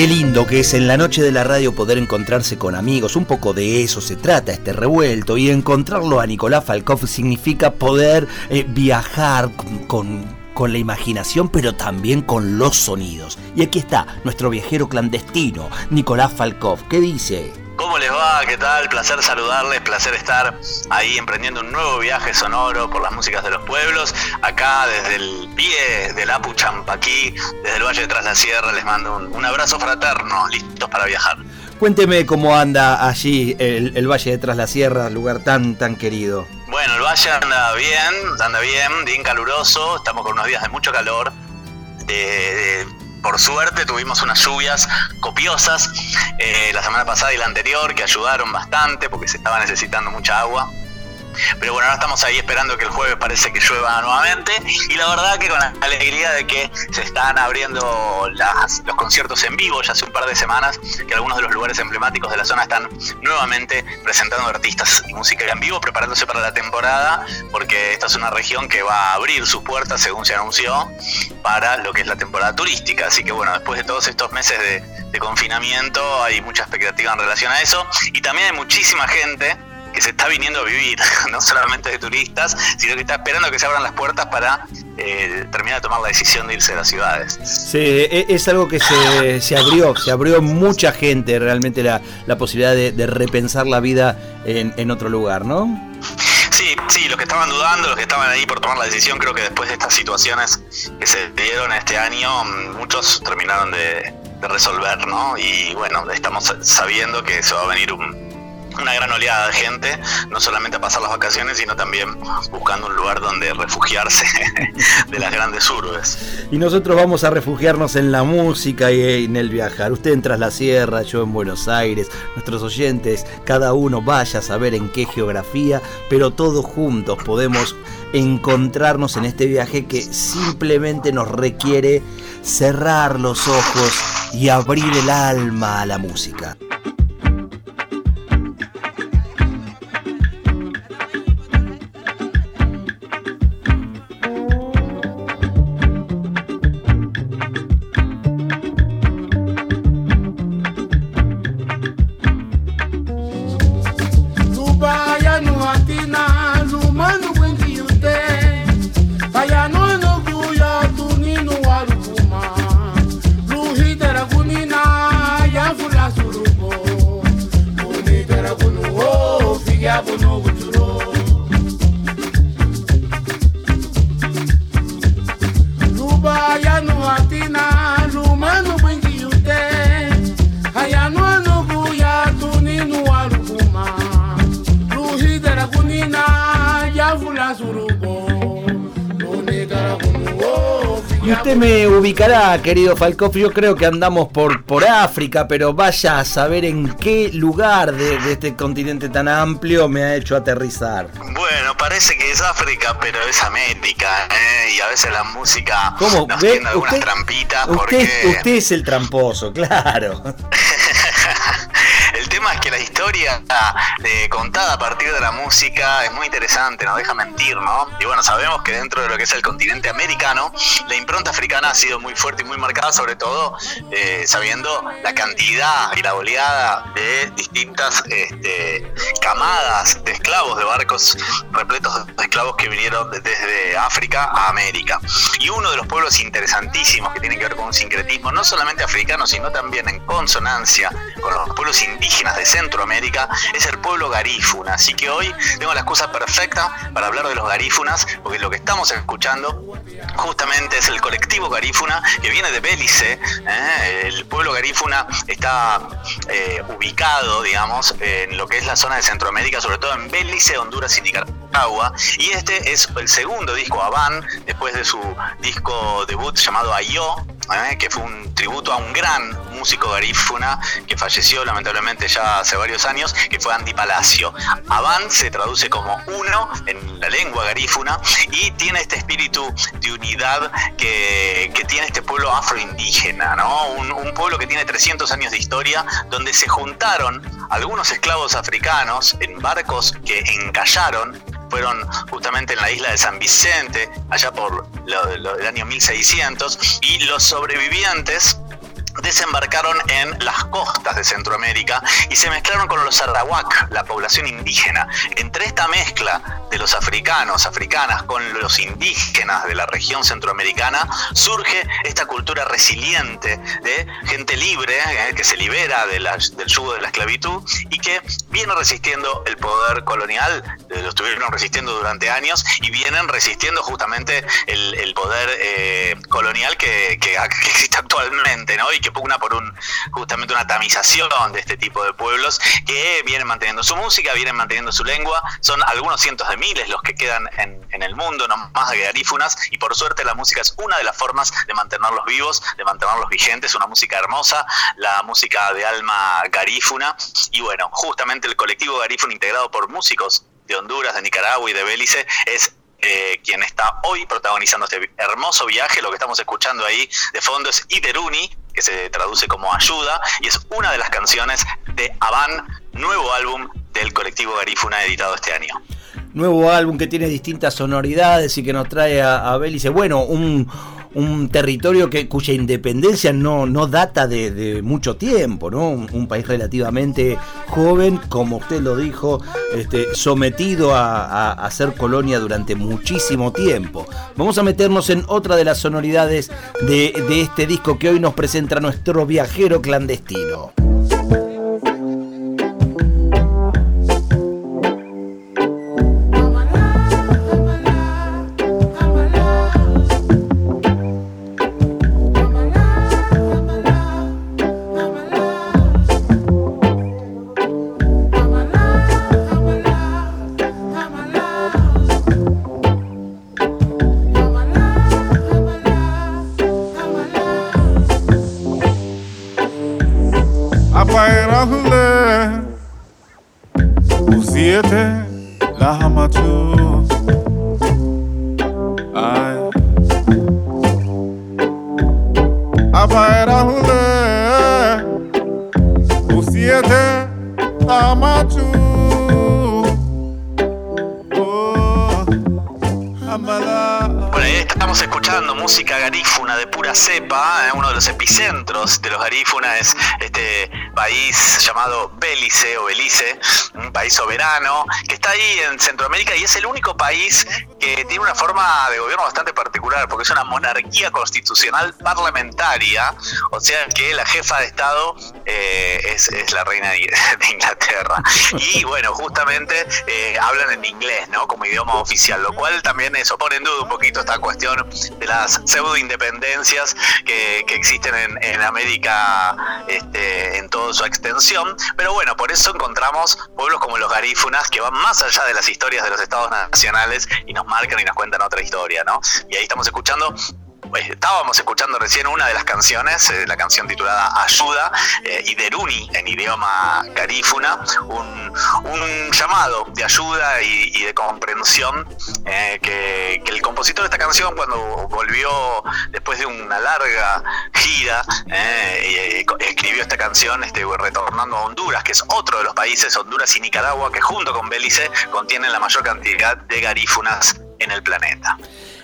Qué lindo que es en la noche de la radio poder encontrarse con amigos, un poco de eso se trata este revuelto y encontrarlo a Nicolás Falkov significa poder eh, viajar con, con la imaginación pero también con los sonidos. Y aquí está nuestro viajero clandestino, Nicolás Falkov, ¿qué dice? ¿Cómo les va? ¿Qué tal? Placer saludarles, placer estar ahí emprendiendo un nuevo viaje sonoro por las músicas de los pueblos. Acá desde el pie del Apu Champaquí, desde el Valle de Tras la Sierra, les mando un, abrazo fraterno, listos para viajar. Cuénteme cómo anda allí el, Valle de Tras la Sierra, lugar tan, tan querido. Bueno, el valle anda bien, anda bien, bien caluroso, estamos con unos días de mucho calor, de por suerte tuvimos unas lluvias copiosas eh, la semana pasada y la anterior que ayudaron bastante porque se estaba necesitando mucha agua. Pero bueno, ahora estamos ahí esperando que el jueves parece que llueva nuevamente. Y la verdad que con la alegría de que se están abriendo los conciertos en vivo ya hace un par de semanas, que algunos de los lugares emblemáticos de la zona están nuevamente presentando artistas y música en vivo, preparándose para la temporada, porque esta es una región que va a abrir sus puertas, según se anunció, para lo que es la temporada turística. Así que bueno, después de todos estos meses de confinamiento hay mucha expectativa en relación a eso. Y también hay muchísima gente que se está viniendo a vivir, no solamente de turistas, sino que está esperando que se abran las puertas para eh, terminar de tomar la decisión de irse a las ciudades. Sí, e, es algo que se, se abrió, se abrió mucha gente realmente la, la posibilidad de, repensar la vida en, en otro lugar, ¿no? Sí, sí, los que estaban dudando, los que estaban ahí por tomar la decisión, creo que después de estas situaciones que se dieron este año, muchos terminaron de, de resolver, ¿no? Y bueno, estamos sabiendo que se va a venir un, una gran oleada de gente, no solamente a pasar las vacaciones, sino también buscando un lugar donde refugiarse de las grandes urbes. Y nosotros vamos a refugiarnos en la música y en el viajar. Usted en Tras la Sierra, yo en Buenos Aires, nuestros oyentes, cada uno vaya a saber en qué geografía, pero todos juntos podemos encontrarnos en este viaje que simplemente nos requiere cerrar los ojos y abrir el alma a la música. Querido Falcoff, yo creo que andamos por, por África, pero vaya a saber en qué lugar de, este continente tan amplio me ha hecho aterrizar. Bueno, parece que es África, pero es América, ¿eh? y a veces la música ¿Cómo? nos tiene algunas trampitas. Usted, usted es el tramposo, claro. la historia contada a partir de la música es muy interesante, no deja mentir, ¿no? Y bueno, sabemos que dentro de lo que es el continente americano, la impronta africana ha sido muy fuerte y muy marcada, sobre todo eh, sabiendo la cantidad y la oleada de distintas este, camadas de esclavos, de barcos repletos de esclavos que vinieron desde África a América. Y uno de los pueblos interesantísimos que tiene que ver con un sincretismo, no solamente africano, sino también en consonancia con los pueblos indígenas, de Centroamérica es el pueblo garífuna. Así que hoy tengo la excusa perfecta para hablar de los garífunas, porque lo que estamos escuchando justamente es el colectivo garífuna que viene de Bélice. ¿eh? El pueblo garífuna está eh, ubicado, digamos, en lo que es la zona de Centroamérica, sobre todo en Bélice, Honduras y Nicaragua. Y este es el segundo disco, Avan, después de su disco debut llamado Ayo, ¿eh? que fue un tributo a un gran músico garífuna que falleció lamentablemente ya hace varios años, que fue Andy Palacio. Avan se traduce como uno en la lengua garífuna y tiene este espíritu de unidad que, tiene este pueblo afroindígena, ¿no? Un, un pueblo que tiene 300 años de historia, donde se juntaron algunos esclavos africanos en barcos que encallaron fueron justamente en la isla de San Vicente, allá por el año 1600, y los sobrevivientes desembarcaron en las costas de Centroamérica y se mezclaron con los arawak, la población indígena. Entre esta mezcla de los africanos, africanas, con los indígenas de la región centroamericana, surge esta cultura resiliente de gente libre eh, que se libera del yugo de la esclavitud y que viene resistiendo el poder colonial, eh, lo estuvieron resistiendo durante años y vienen resistiendo justamente el, poder eh, colonial que, existe actualmente, ¿no? Pugna por un justamente una tamización de este tipo de pueblos que vienen manteniendo su música, vienen manteniendo su lengua, son algunos cientos de miles los que quedan en, el mundo, no más de garífunas, y por suerte la música es una de las formas de mantenerlos vivos, de mantenerlos vigentes, una música hermosa, la música de alma garífuna, y bueno, justamente el colectivo garífuna integrado por músicos de Honduras, de Nicaragua y de Belice es eh, quien está hoy protagonizando este hermoso viaje. Lo que estamos escuchando ahí de fondo es Iteruni, que se traduce como ayuda, y es una de las canciones de Avan, nuevo álbum del colectivo Garífuna editado este año nuevo álbum que tiene distintas sonoridades y que nos trae a, a. Bueno, un, un territorio que, cuya independencia no, no data de, mucho tiempo, ¿no? Un, país relativamente joven, como usted lo dijo, este, sometido a, ser colonia durante muchísimo tiempo. Vamos a meternos en otra de las sonoridades de, de este disco que hoy nos presenta nuestro viajero clandestino. apayrahunde Uziyete lahmatu Ay Apayrahunde Uziyete lahmatu de los garífunas es este país llamado Belice o Belice, un país soberano que está ahí en Centroamérica y es el único país que tiene una forma de gobierno bastante particular, porque es una monarquía constitucional parlamentaria, o sea que la jefa de Estado eh, es, la reina de, Inglaterra. Y bueno, justamente eh, hablan en inglés, ¿no? Como idioma oficial, lo cual también eso pone en duda un poquito esta cuestión de las pseudo independencias que, existen en, América este, en toda su extensión. Pero bueno, por eso encontramos pueblos como los garífunas que van más allá de las historias de los estados nacionales y nos marcan y nos cuentan otra historia, ¿no? Y ahí estamos escuchando estábamos escuchando recién una de las canciones, eh, la canción titulada Ayuda, eh, y Deruni en idioma garífuna, un, llamado de ayuda y, de comprensión eh, que, el compositor de esta canción cuando volvió después de una larga gira, escribió esta canción este, retornando a Honduras, que es otro de los países, Honduras y Nicaragua, que junto con Belice contienen la mayor cantidad de garífunas en el planeta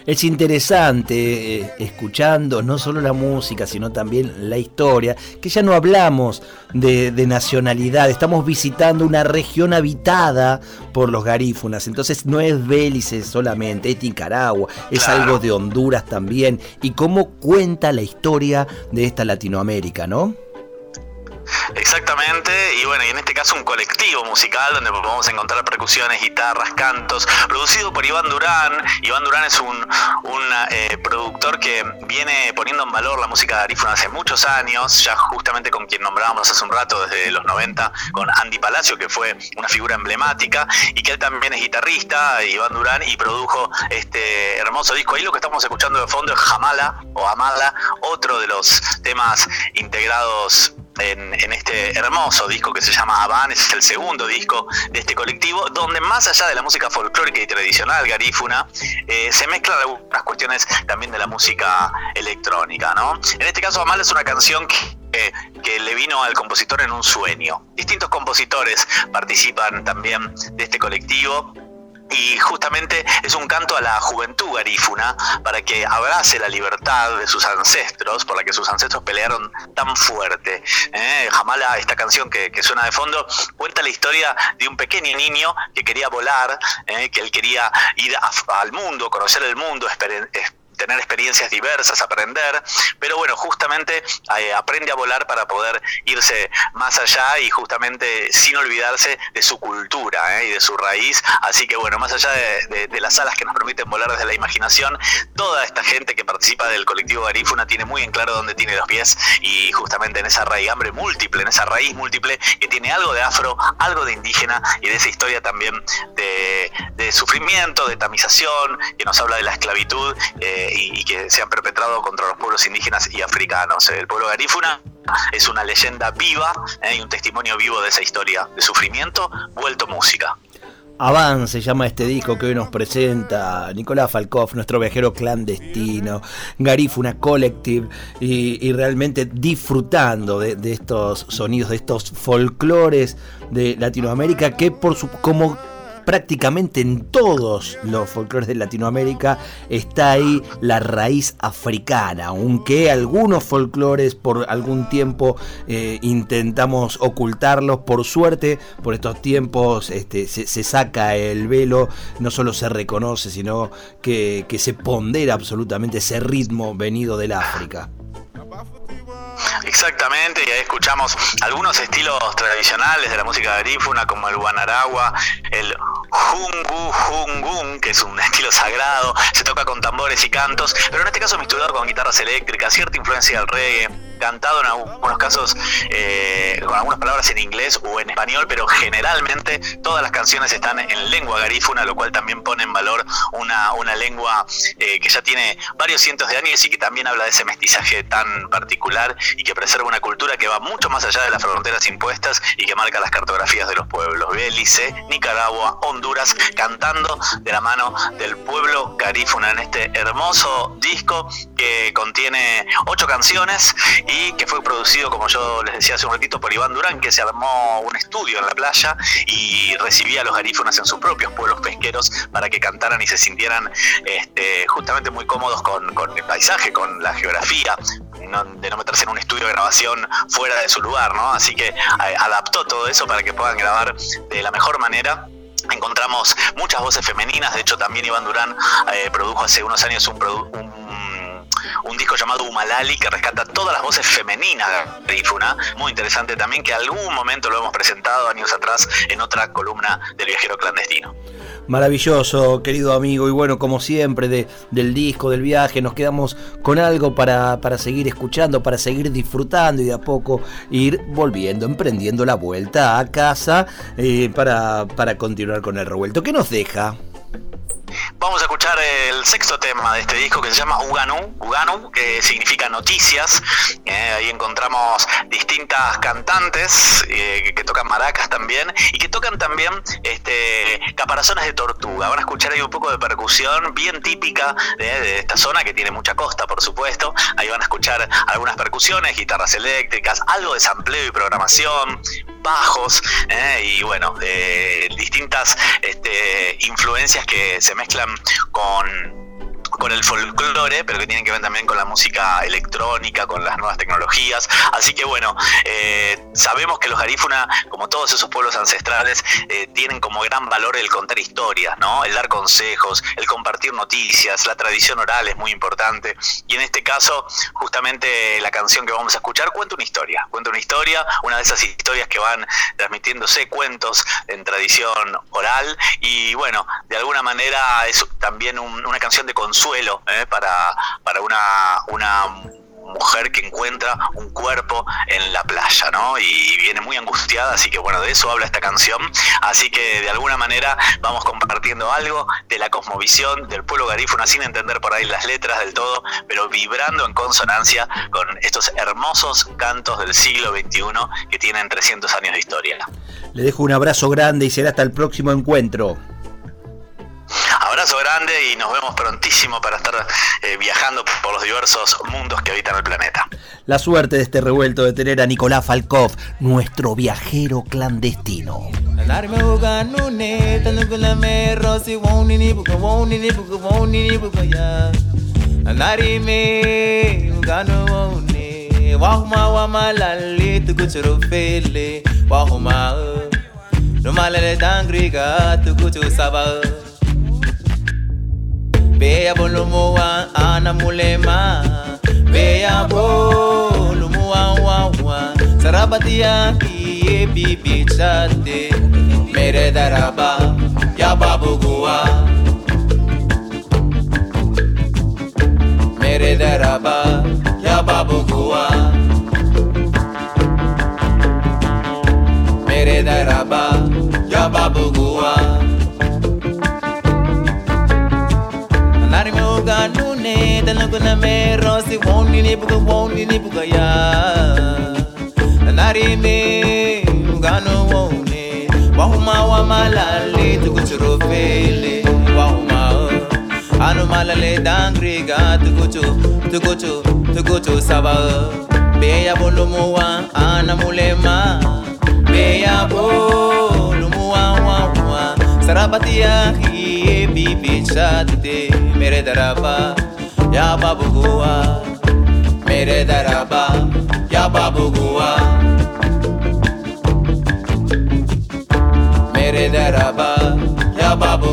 es interesante eh, escuchando no solo la música, sino también la historia, que ya no hablamos de, nacionalidad, estamos visitando una región habitada por los garífunas, entonces no es Bélice solamente, es Nicaragua, es algo de Honduras también, y cómo cuenta la historia de esta Latinoamérica, ¿no? Exactamente, y bueno, y en este caso un colectivo musical donde podemos encontrar percusiones, guitarras, cantos, producido por Iván Durán. Iván Durán es un, un eh, productor que viene poniendo en valor la música garífuna hace muchos años, ya justamente con quien nombrábamos hace un rato, desde los 90, con Andy Palacio, que fue una figura emblemática, y que él también es guitarrista, Iván Durán, y produjo este hermoso disco. Ahí lo que estamos escuchando de fondo es Jamala o Amala, otro de los temas integrados en, este hermoso disco que se llama Avan, es el segundo disco de este colectivo, donde más allá de la música folclórica y tradicional garífuna, eh, se mezclan algunas cuestiones también de la música electrónica, ¿no? En este caso, Amal es una canción que, que le vino al compositor en un sueño. Distintos compositores participan también de este colectivo y justamente es un canto a la juventud garífuna para que abrace la libertad de sus ancestros, por la que sus ancestros pelearon tan fuerte. ¿eh? Jamala, esta canción que, suena de fondo, cuenta la historia de un pequeño niño que quería volar, ¿eh? que él quería ir al mundo, conocer el mundo, tener experiencias diversas, aprender, pero bueno, justamente eh, aprende a volar para poder irse más allá y justamente sin olvidarse de su cultura eh, y de su raíz. Así que bueno, más allá de, las alas que nos permiten volar desde la imaginación, toda esta gente que participa del colectivo Garífuna tiene muy en claro dónde tiene los pies y justamente en esa raigambre múltiple, en esa raíz múltiple que tiene algo de afro, algo de indígena y de esa historia también de, sufrimiento, de tamización, que nos habla de la esclavitud. Eh, y, que se han perpetrado contra los pueblos indígenas y africanos. El pueblo garífuna es una leyenda viva eh, y un testimonio vivo de esa historia de sufrimiento vuelto música. Avan se llama este disco que hoy nos presenta Nicolás Falkov, nuestro viajero clandestino, Garífuna Collective, y, realmente disfrutando de, de, estos sonidos, de estos folclores de Latinoamérica que por su como prácticamente en todos los folclores de Latinoamérica está ahí la raíz africana, aunque algunos folclores por algún tiempo eh, intentamos ocultarlos, por suerte por estos tiempos este, se, saca el velo, no solo se reconoce, sino que, se pondera absolutamente ese ritmo venido del África. Exactamente, y ahí escuchamos algunos estilos tradicionales de la música garífuna, como el guanaragua, el jungu jungun, que es un estilo sagrado, se toca con tambores y cantos, pero en este caso mezclado con guitarras eléctricas, cierta influencia del reggae cantado en algunos casos eh, con algunas palabras en inglés o en español, pero generalmente todas las canciones están en lengua garífuna, lo cual también pone en valor una, una lengua eh, que ya tiene varios cientos de años y que también habla de ese mestizaje tan particular y que preserva una cultura que va mucho más allá de las fronteras impuestas y que marca las cartografías de los pueblos. Belice, Nicaragua, Honduras, cantando de la mano del pueblo garífuna en este hermoso disco que contiene ocho canciones y que fue producido, como yo les decía hace un ratito, por Iván Durán, que se armó un estudio en la playa y recibía a los garífonas en sus propios pueblos pesqueros para que cantaran y se sintieran este, justamente muy cómodos con, el paisaje, con la geografía, de no meterse en un estudio de grabación fuera de su lugar, ¿no? Así que eh, adaptó todo eso para que puedan grabar de la mejor manera encontramos muchas voces femeninas, de hecho también Iván Durán eh, produjo hace unos años un, un un disco llamado Humalali que rescata todas las voces femeninas de Rifuna, muy interesante también que algún momento lo hemos presentado años atrás en otra columna del viajero clandestino. Maravilloso, querido amigo, y bueno, como siempre, de, del disco, del viaje, nos quedamos con algo para, para seguir escuchando, para seguir disfrutando y de a poco ir volviendo, emprendiendo la vuelta a casa eh, para, para continuar con el revuelto. ¿Qué nos deja? Vamos a escuchar el sexto tema de este disco que se llama Uganu, Uganu que significa noticias. Eh, ahí encontramos distintas cantantes eh, que tocan maracas también y que tocan también este, caparazones de tortuga. Van a escuchar ahí un poco de percusión bien típica de, esta zona que tiene mucha costa, por supuesto. Ahí van a escuchar algunas percusiones, guitarras eléctricas, algo de sampleo y programación, bajos eh, y bueno, distintas este, influencias que se mezclan con con el folclore, pero que tienen que ver también con la música electrónica, con las nuevas tecnologías. Así que bueno, eh, sabemos que los garífuna, como todos esos pueblos ancestrales, eh, tienen como gran valor el contar historias, ¿no? El dar consejos, el compartir noticias, la tradición oral es muy importante. Y en este caso, justamente la canción que vamos a escuchar cuenta una historia, cuenta una historia, una de esas historias que van transmitiéndose cuentos en tradición oral y bueno, de alguna manera es también una canción de consuelo ¿eh? para, para una, una mujer que encuentra un cuerpo en la playa, ¿no? Y viene muy angustiada, así que bueno, de eso habla esta canción. Así que de alguna manera vamos compartiendo algo de la cosmovisión del pueblo garífuna sin entender por ahí las letras del todo, pero vibrando en consonancia con estos hermosos cantos del siglo XXI que tienen 300 años de historia. Le dejo un abrazo grande y será hasta el próximo encuentro. Abrazo grande y nos vemos prontísimo para estar eh, viajando por los diversos mundos que habitan el planeta. La suerte de este revuelto de tener a Nicolás Falkov, nuestro viajero clandestino. Beya bolumuwa anamulema Beya bolumuwa wawa Sarabatia kiye bibi chate Mere daraba ya babugua Mere daraba ya babugua Mere daraba ya babugua talangulame rosi woni nipuka woni nipuka ya. Narine ugano wone wahuma wa malale tukuchurofele wahuma. Anu malale dangriga tukuchu tukuchu tukuchu saba. Beya bolumuwa ana mulema. Beya bolumuwa wawa sarabatia hiye bibi chatete mere daraba ya babu goa mere daraba ya babu mere daraba ya babu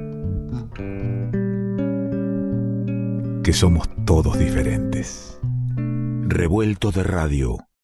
Somos todos diferentes. Revuelto de radio